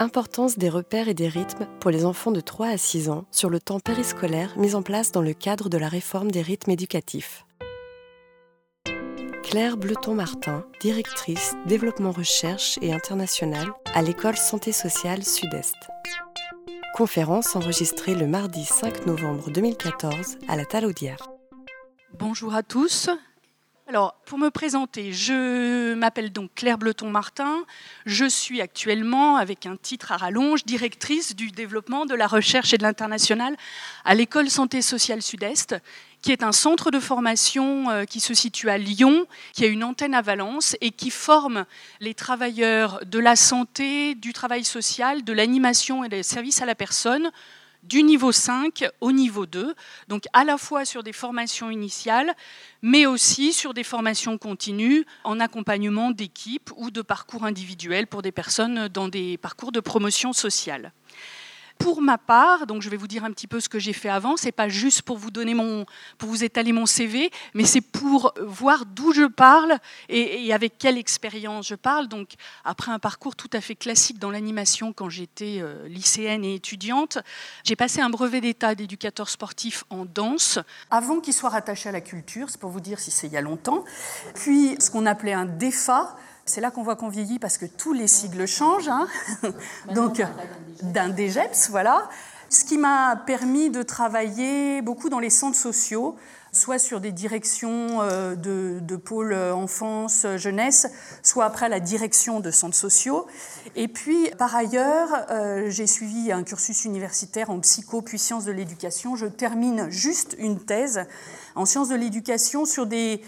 Importance des repères et des rythmes pour les enfants de 3 à 6 ans sur le temps périscolaire mis en place dans le cadre de la réforme des rythmes éducatifs. Claire Bleton-Martin, directrice développement recherche et international à l'école santé sociale Sud-Est. Conférence enregistrée le mardi 5 novembre 2014 à la Talaudière. Bonjour à tous. Alors, pour me présenter, je m'appelle donc Claire Bleton-Martin. Je suis actuellement, avec un titre à rallonge, directrice du développement de la recherche et de l'international à l'école santé sociale Sud-Est, qui est un centre de formation euh, qui se situe à Lyon, qui a une antenne à Valence et qui forme les travailleurs de la santé, du travail social, de l'animation et des services à la personne du niveau 5 au niveau 2, donc à la fois sur des formations initiales, mais aussi sur des formations continues en accompagnement d'équipes ou de parcours individuels pour des personnes dans des parcours de promotion sociale. Pour ma part, donc je vais vous dire un petit peu ce que j'ai fait avant. C'est pas juste pour vous donner mon, pour vous étaler mon CV, mais c'est pour voir d'où je parle et, avec quelle expérience je parle. Donc après un parcours tout à fait classique dans l'animation quand j'étais euh, lycéenne et étudiante, j'ai passé un brevet d'état d'éducateur sportif en danse avant qu'il soit rattaché à la culture. C'est pour vous dire si c'est il y a longtemps. Puis ce qu'on appelait un DEFA c'est là qu'on voit qu'on vieillit parce que tous les sigles changent. Hein. Donc, d'un DGEPS, voilà. Ce qui m'a permis de travailler beaucoup dans les centres sociaux, soit sur des directions euh, de, de pôle enfance, jeunesse, soit après la direction de centres sociaux. Et puis, par ailleurs, euh, j'ai suivi un cursus universitaire en psycho puis sciences de l'éducation. Je termine juste une thèse en sciences de l'éducation sur des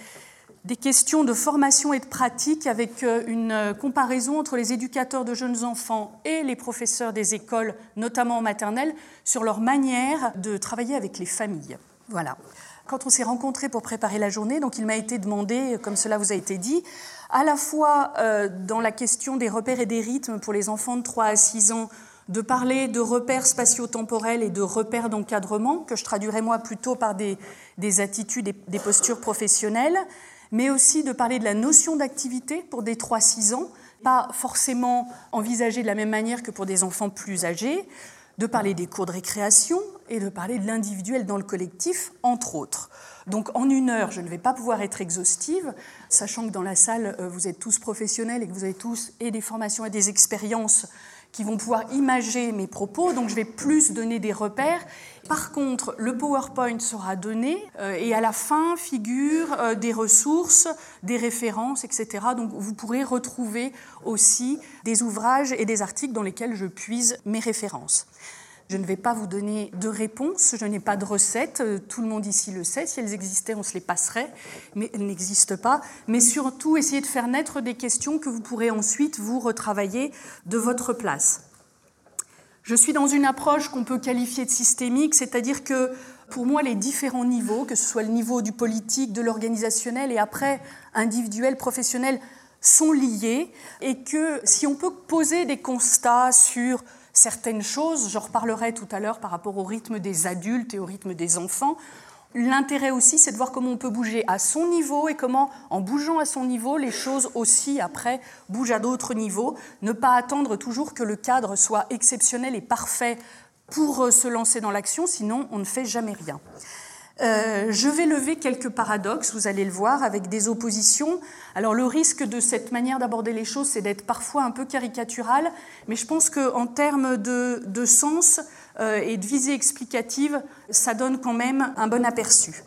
des questions de formation et de pratique avec euh, une euh, comparaison entre les éducateurs de jeunes enfants et les professeurs des écoles, notamment en maternelle, sur leur manière de travailler avec les familles. Voilà. Quand on s'est rencontrés pour préparer la journée, donc il m'a été demandé, comme cela vous a été dit, à la fois euh, dans la question des repères et des rythmes pour les enfants de 3 à 6 ans, de parler de repères spatio-temporels et de repères d'encadrement, que je traduirais moi plutôt par des, des attitudes et des postures professionnelles, mais aussi de parler de la notion d'activité pour des 3-6 ans, pas forcément envisagée de la même manière que pour des enfants plus âgés, de parler des cours de récréation et de parler de l'individuel dans le collectif, entre autres. Donc en une heure, je ne vais pas pouvoir être exhaustive, sachant que dans la salle, euh, vous êtes tous professionnels et que vous avez tous et des formations et des expériences qui vont pouvoir imager mes propos, donc je vais plus donner des repères. Par contre, le PowerPoint sera donné euh, et à la fin figurent euh, des ressources, des références, etc. Donc vous pourrez retrouver aussi des ouvrages et des articles dans lesquels je puise mes références. Je ne vais pas vous donner de réponse, je n'ai pas de recette, euh, tout le monde ici le sait, si elles existaient, on se les passerait, mais elles n'existent pas. Mais surtout, essayez de faire naître des questions que vous pourrez ensuite vous retravailler de votre place. Je suis dans une approche qu'on peut qualifier de systémique, c'est-à-dire que pour moi, les différents niveaux, que ce soit le niveau du politique, de l'organisationnel et après individuel, professionnel, sont liés et que si on peut poser des constats sur certaines choses. J'en reparlerai tout à l'heure par rapport au rythme des adultes et au rythme des enfants. L'intérêt aussi, c'est de voir comment on peut bouger à son niveau et comment, en bougeant à son niveau, les choses aussi, après, bougent à d'autres niveaux. Ne pas attendre toujours que le cadre soit exceptionnel et parfait pour euh, se lancer dans l'action, sinon on ne fait jamais rien. Euh, je vais lever quelques paradoxes, vous allez le voir, avec des oppositions. Alors le risque de cette manière d'aborder les choses, c'est d'être parfois un peu caricatural, mais je pense qu'en termes de, sens euh, et de visée explicative, ça donne quand même un bon aperçu.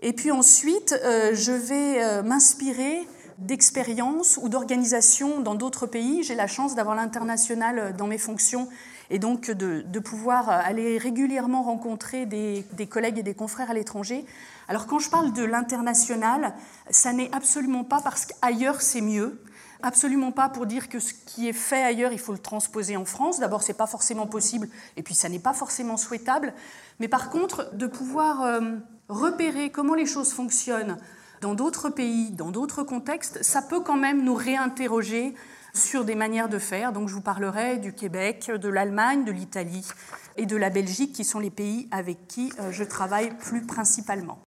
Et puis ensuite, euh, je vais m'inspirer d'expériences ou d'organisations dans d'autres pays. J'ai la chance d'avoir l'international dans mes fonctions et donc de, pouvoir aller régulièrement rencontrer des, collègues et des confrères à l'étranger. Alors quand je parle de l'international, ça n'est absolument pas parce qu'ailleurs c'est mieux, absolument pas pour dire que ce qui est fait ailleurs, il faut le transposer en France. D'abord, ce n'est pas forcément possible, et puis ça n'est pas forcément souhaitable. Mais par contre, de pouvoir euh, repérer comment les choses fonctionnent dans d'autres pays, dans d'autres contextes, ça peut quand même nous réinterroger sur des manières de faire. Donc je vous parlerai du Québec, de l'Allemagne, de l'Italie et de la Belgique, qui sont les pays avec qui euh, je travaille plus principalement.